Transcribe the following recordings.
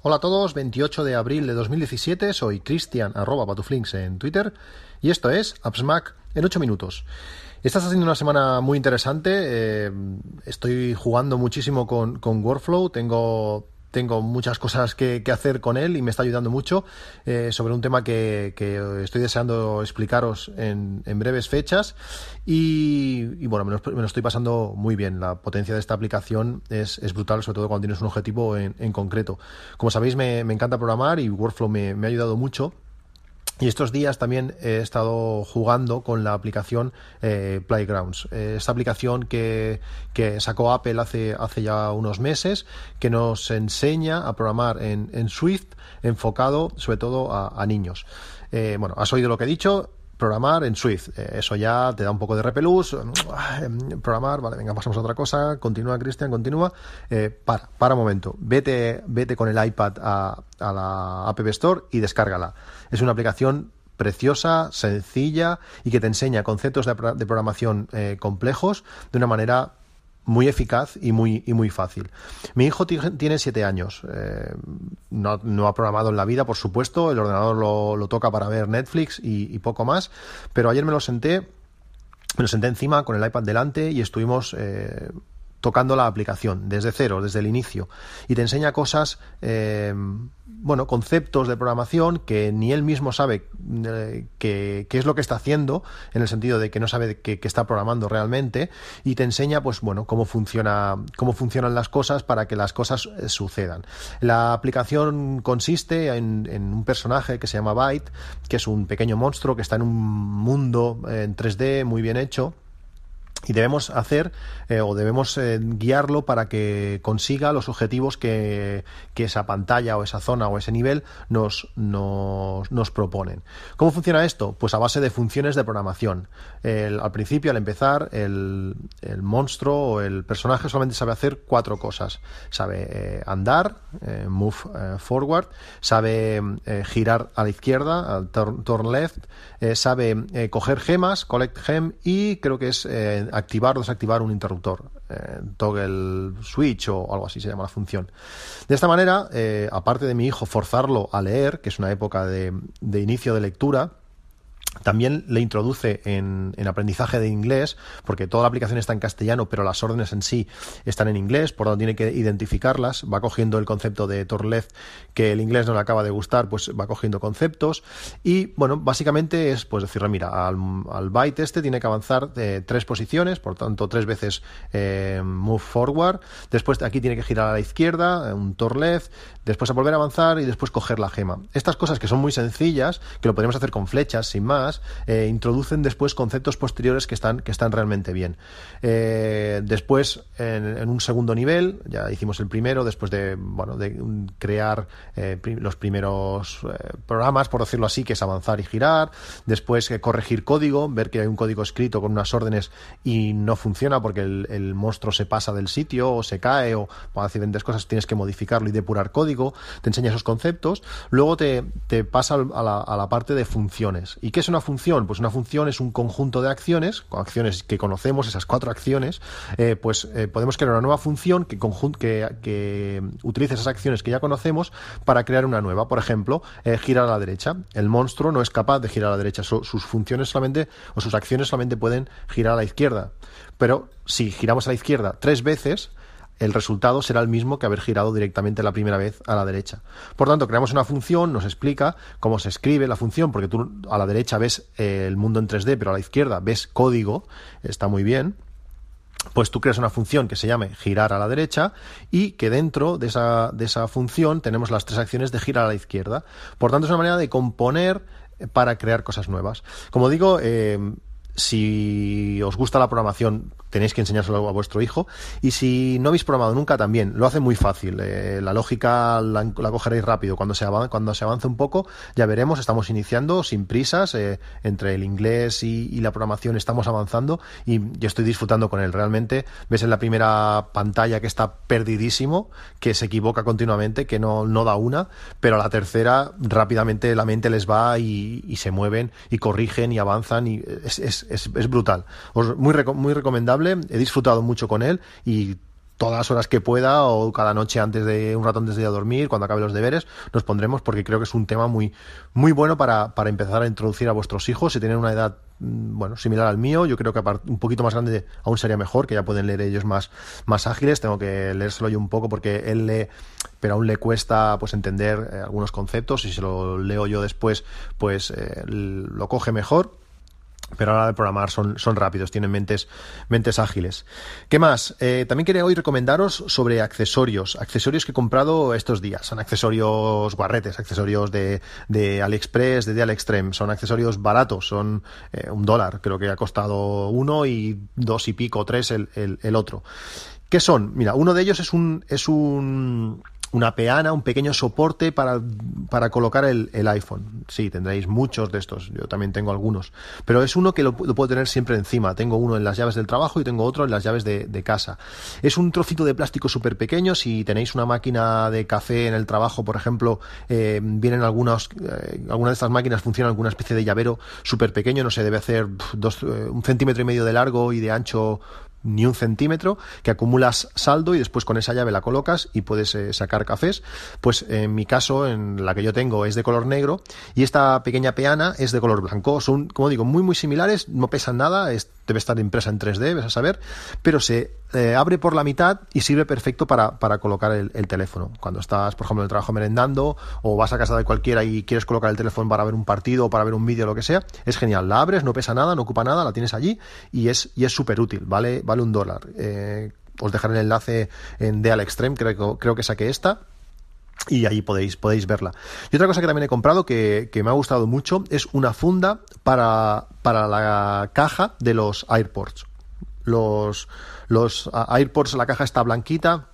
Hola a todos, 28 de abril de 2017, soy Cristian arroba patuflinks en Twitter y esto es AppsMac en 8 minutos. Esta está siendo una semana muy interesante, eh, estoy jugando muchísimo con, con Workflow, tengo tengo muchas cosas que, hacer con él y me está ayudando mucho eh, sobre un tema que, estoy deseando explicaros en, breves fechas y, bueno, me lo, estoy pasando muy bien. La potencia de esta aplicación es, brutal, sobre todo cuando tienes un objetivo en, concreto. Como sabéis, me, encanta programar y Workflow me, me ha ayudado mucho y estos días también he estado jugando con la aplicación eh, Playgrounds. Eh, esta aplicación que, sacó Apple hace, hace ya unos meses, que nos enseña a programar en, Swift enfocado sobre todo a, niños. Eh, bueno, has oído lo que he dicho, programar en Swift. eso ya te da un poco de repelús. programar, vale, venga, pasamos a otra cosa. Continúa, Cristian, continúa. para, para un momento. Vete, vete con el iPad a, la App Store y descárgala. Es una aplicación preciosa, sencilla y que te enseña conceptos de, programación eh, complejos de una manera muy eficaz y muy, y muy fácil. Mi hijo tiene siete años. Eh, no, ha programado en la vida, por supuesto. El ordenador lo, toca para ver Netflix y, poco más. Pero ayer me lo senté, me lo senté encima con el iPad delante y estuvimos eh, tocando la aplicación desde cero, desde el inicio, y te enseña cosas, eh, bueno, conceptos de programación que ni él mismo sabe eh, qué es lo que está haciendo, en el sentido de que no sabe qué está programando realmente, y te enseña, pues bueno, cómo funciona, cómo funcionan las cosas para que las cosas eh, sucedan. La aplicación consiste en, en un personaje que se llama Byte, que es un pequeño monstruo que está en un mundo en 3D muy bien hecho y debemos hacer eh, o debemos eh, guiarlo para que consiga los objetivos que, esa pantalla o esa zona o ese nivel nos, nos, proponen. ¿Cómo funciona esto? Pues a base de funciones de programación. al principio, al empezar, el, monstruo o el personaje solamente sabe hacer cuatro cosas. Sabe eh, andar, move forward, sabe girar a la izquierda, al turn left, sabe coger gemas, collect gem y creo que es activar o desactivar un interruptor, eh, toggle switch o algo así se llama la función. De esta manera, eh, aparte de mi hijo forzarlo a leer, que es una época de inicio de lectura, también le introduce en, aprendizaje de inglés, porque toda la aplicación está en castellano, pero las órdenes en sí están en inglés, por lo tanto tiene que identificarlas, va cogiendo el concepto de Torlez que el inglés no le acaba de gustar, pues va cogiendo conceptos y bueno, básicamente es pues decirle, mira, al, byte este tiene que avanzar de tres posiciones, por tanto tres veces eh, move forward, después aquí tiene que girar a la izquierda, un Torlez, después a volver a avanzar y después coger la gema. Estas cosas que son muy sencillas, que lo podemos hacer con flechas sin más, eh, introducen después conceptos posteriores que están, que están realmente bien. Eh, después, en, un segundo nivel, ya hicimos el primero, después de, bueno, de crear eh, los primeros programas, por decirlo así, que es avanzar y girar, después corregir código, ver que hay un código escrito con unas órdenes y no funciona porque el, monstruo se pasa del sitio o se cae o por diferentes cosas tienes que modificarlo y depurar código, te enseña esos conceptos, luego te, pasa a la, a la parte de funciones. ¿Y qué es una función? Pues una función es un conjunto de acciones, acciones que conocemos, esas cuatro acciones, eh, pues eh, podemos crear una nueva función que, que, utilice esas acciones que ya conocemos para crear una nueva. Por ejemplo, eh, girar a la derecha. El monstruo no es capaz de girar a la derecha, sus funciones solamente, o sus acciones solamente pueden girar a la izquierda. Pero si giramos a la izquierda tres veces, el resultado será el mismo que haber girado directamente la primera vez a la derecha. Por tanto, creamos una función, nos explica cómo se escribe la función, porque tú a la derecha ves eh, el mundo en 3D, pero a la izquierda ves código, está muy bien pues tú creas una función que se llame girar a la derecha y que dentro de esa, de esa función tenemos las tres acciones de girar a la izquierda. Por tanto, es una manera de componer eh, para crear cosas nuevas. Como digo, eh, si os gusta la programación, tenéis que enseñárselo a vuestro hijo. Y si no habéis programado nunca, también lo hace muy fácil. Eh, la lógica la, cogeréis rápido. Cuando se, avanza, cuando se avance un poco, ya veremos. Estamos iniciando sin prisas. Eh, entre el inglés y, la programación estamos avanzando y yo estoy disfrutando con él. Realmente ves en la primera pantalla que está perdidísimo, que se equivoca continuamente, que no, no da una, pero a la tercera rápidamente la mente les va y, se mueven y corrigen y avanzan y es, es, es, brutal. Os, muy, muy recomendable he disfrutado mucho con él y todas las horas que pueda o cada noche antes de un rato antes de ir a dormir, cuando acabe los deberes, nos pondremos porque creo que es un tema muy, muy bueno para, para empezar a introducir a vuestros hijos. Si tienen una edad mm, bueno, similar al mío, yo creo que un poquito más grande aún sería mejor, que ya pueden leer ellos más, más ágiles. Tengo que leérselo yo un poco porque él lee, pero aún le cuesta pues entender eh, algunos conceptos y si lo leo yo después, pues eh, lo coge mejor pero ahora de programar son, son rápidos, tienen mentes, mentes ágiles. ¿Qué más? Eh, también quería hoy recomendaros sobre accesorios, accesorios que he comprado estos días. Son accesorios guarretes, accesorios de, de AliExpress, de Dialextreme, son accesorios baratos, son eh, un dólar, creo que ha costado uno y dos y pico, tres el, el, el otro. ¿Qué son? Mira, uno de ellos es un, es un una peana, un pequeño soporte para, para colocar el, el, iPhone. Sí, tendréis muchos de estos, yo también tengo algunos, pero es uno que lo, puedo tener siempre encima. Tengo uno en las llaves del trabajo y tengo otro en las llaves de, casa. Es un trocito de plástico súper pequeño, si tenéis una máquina de café en el trabajo, por ejemplo, eh, vienen algunas, eh, algunas de estas máquinas funcionan alguna especie de llavero súper pequeño, no sé, debe hacer dos, eh, un centímetro y medio de largo y de ancho ni un centímetro, que acumulas saldo y después con esa llave la colocas y puedes eh, sacar cafés. Pues en mi caso, en la que yo tengo, es de color negro y esta pequeña peana es de color blanco. Son, como digo, muy muy similares, no pesan nada, debe estar impresa en 3D, ves a saber, pero se eh, abre por la mitad y sirve perfecto para, para colocar el, el, teléfono. Cuando estás, por ejemplo, en el trabajo merendando o vas a casa de cualquiera y quieres colocar el teléfono para ver un partido o para ver un vídeo o lo que sea, es genial. La abres, no pesa nada, no ocupa nada, la tienes allí y es y es súper útil, ¿vale? vale un dólar. Eh, os dejaré el enlace en Deal Extreme, creo, creo que saqué esta y ahí podéis, podéis verla. Y otra cosa que también he comprado que, me ha gustado mucho es una funda para, para la caja de los AirPods. Los, los la caja está blanquita,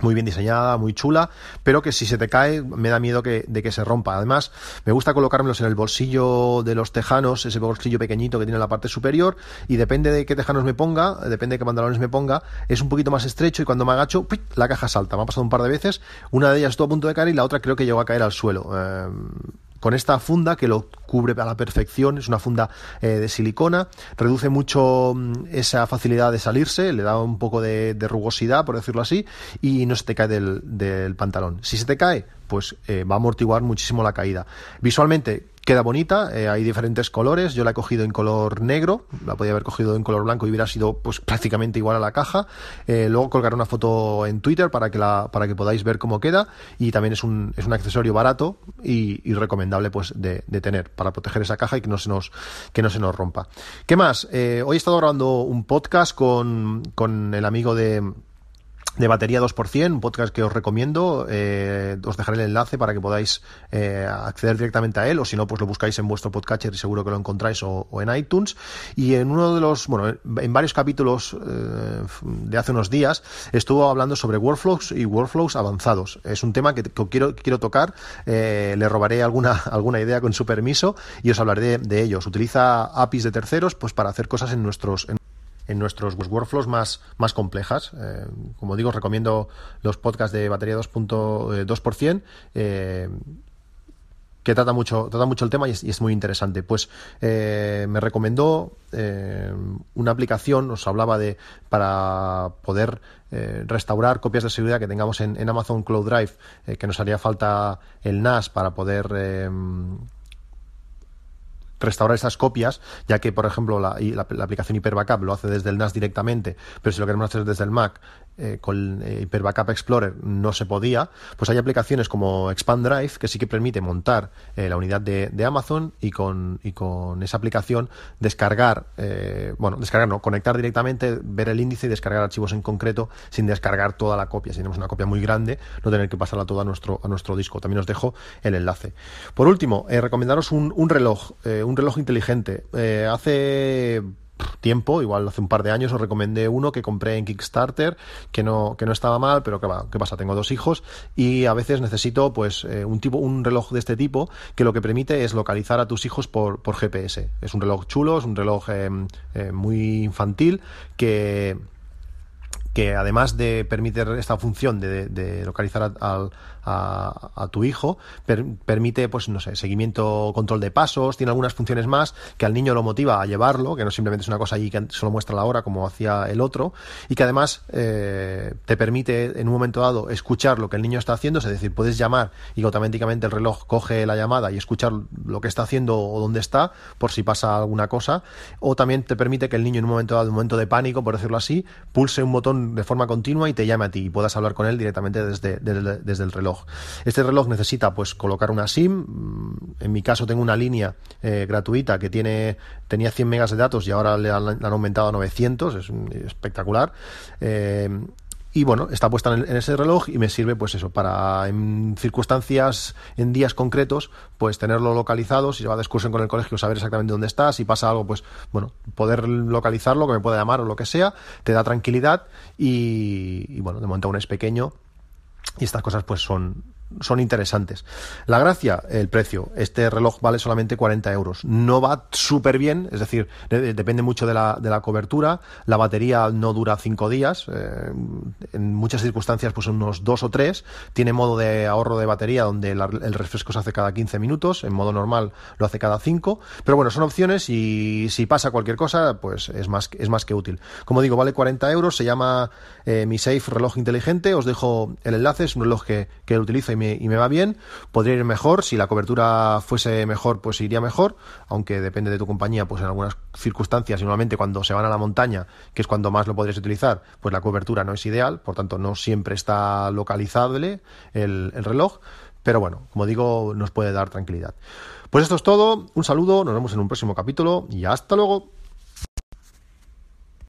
muy bien diseñada, muy chula, pero que si se te cae me da miedo que, de que se rompa. Además, me gusta colocármelos en el bolsillo de los tejanos, ese bolsillo pequeñito que tiene en la parte superior, y depende de qué tejanos me ponga, depende de qué pantalones me ponga, es un poquito más estrecho y cuando me agacho, la caja salta. Me ha pasado un par de veces, una de ellas estuvo a punto de caer y la otra creo que llegó a caer al suelo. Eh, con esta funda que lo cubre a la perfección, es una funda eh, de silicona, reduce mucho mm, esa facilidad de salirse, le da un poco de, rugosidad, por decirlo así, y no se te cae del, del pantalón. Si se te cae, pues eh, va a amortiguar muchísimo la caída. Visualmente queda bonita, eh, hay diferentes colores, yo la he cogido en color negro, la podía haber cogido en color blanco y hubiera sido pues prácticamente igual a la caja. Eh, luego colgaré una foto en Twitter para que la, para que podáis ver cómo queda y también es un, es un accesorio barato y, recomendable pues de, de, tener para proteger esa caja y que no se nos, que no se nos rompa. ¿Qué más? Eh, hoy he estado grabando un podcast con, con el amigo de de Batería 2%, un podcast que os recomiendo. Eh, os dejaré el enlace para que podáis eh, acceder directamente a él, o si no, pues lo buscáis en vuestro podcatcher y seguro que lo encontráis, o, en iTunes. Y en uno de los, bueno, en varios capítulos eh, de hace unos días, estuvo hablando sobre workflows y workflows avanzados. Es un tema que, que quiero, quiero tocar. Eh, le robaré alguna, alguna idea con su permiso y os hablaré de, ellos. Utiliza APIs de terceros pues para hacer cosas en nuestros. En nuestros workflows más, más complejas. Eh, como digo, recomiendo los podcasts de batería 2.2%. Eh, que trata mucho, trata mucho el tema y es, muy interesante. Pues eh, me recomendó eh, una aplicación, os hablaba de para poder eh, restaurar copias de seguridad que tengamos en, Amazon Cloud Drive, eh, que nos haría falta el NAS para poder eh, restaurar esas copias, ya que, por ejemplo, la, la, la aplicación Hyper Backup lo hace desde el NAS directamente, pero si lo queremos hacer desde el Mac, eh, con eh, Hyper Backup Explorer no se podía, pues hay aplicaciones como Expand Drive que sí que permite montar eh, la unidad de, Amazon y con, y con esa aplicación descargar, eh, bueno, descargar no, conectar directamente, ver el índice y descargar archivos en concreto sin descargar toda la copia. Si tenemos una copia muy grande, no tener que pasarla toda a nuestro, a nuestro disco. También os dejo el enlace. Por último, recomendaros un, un reloj, eh, un reloj inteligente. Eh, hace tiempo, igual hace un par de años os recomendé uno que compré en Kickstarter, que no, que no estaba mal, pero que va, ¿qué pasa? Tengo dos hijos y a veces necesito pues eh, un tipo, un reloj de este tipo que lo que permite es localizar a tus hijos por, por GPS. Es un reloj chulo, es un reloj eh, eh, muy infantil que que además de permitir esta función de, localizar al a, tu hijo, permite, pues no sé, seguimiento, control de pasos, tiene algunas funciones más que al niño lo motiva a llevarlo, que no simplemente es una cosa ahí que solo muestra la hora como hacía el otro, y que además eh, te permite en un momento dado escuchar lo que el niño está haciendo, es decir, puedes llamar y automáticamente el reloj coge la llamada y escuchar lo que está haciendo o dónde está, por si pasa alguna cosa, o también te permite que el niño en un momento dado, en un momento de pánico, por decirlo así, pulse un botón de forma continua y te llame a ti y puedas hablar con él directamente desde, desde el reloj. Este reloj necesita pues colocar una SIM. En mi caso tengo una línea eh, gratuita que tiene tenía 100 megas de datos y ahora le han, aumentado a 900, es espectacular. Eh, y bueno, está puesta en, ese reloj y me sirve pues eso, para en circunstancias, en días concretos, pues tenerlo localizado, si se va de excursión con el colegio, saber exactamente dónde está, si pasa algo, pues bueno, poder localizarlo, que me pueda llamar o lo que sea, te da tranquilidad y, y bueno, de momento aún es pequeño, y estas cosas pues son, son interesantes. La gracia, el precio. Este reloj vale solamente 40 euros. No va súper bien, es decir, depende mucho de la, de la, cobertura. La batería no dura 5 días. Eh, en muchas circunstancias, pues unos 2 o 3. Tiene modo de ahorro de batería donde el refresco se hace cada 15 minutos. En modo normal lo hace cada 5. Pero bueno, son opciones y si pasa cualquier cosa, pues es más, es más que útil. Como digo, vale 40 euros. Se llama eh, Mi Safe Reloj Inteligente. Os dejo el enlace. Es un reloj que, que utilizo y y me va bien. Podría ir mejor, si la cobertura fuese mejor, pues iría mejor, aunque depende de tu compañía, pues en algunas circunstancias, y normalmente cuando se van a la montaña, que es cuando más lo podrías utilizar, pues la cobertura no es ideal, por tanto no siempre está localizable el, el reloj, pero bueno, como digo, nos puede dar tranquilidad. Pues esto es todo, un saludo, nos vemos en un próximo capítulo y hasta luego.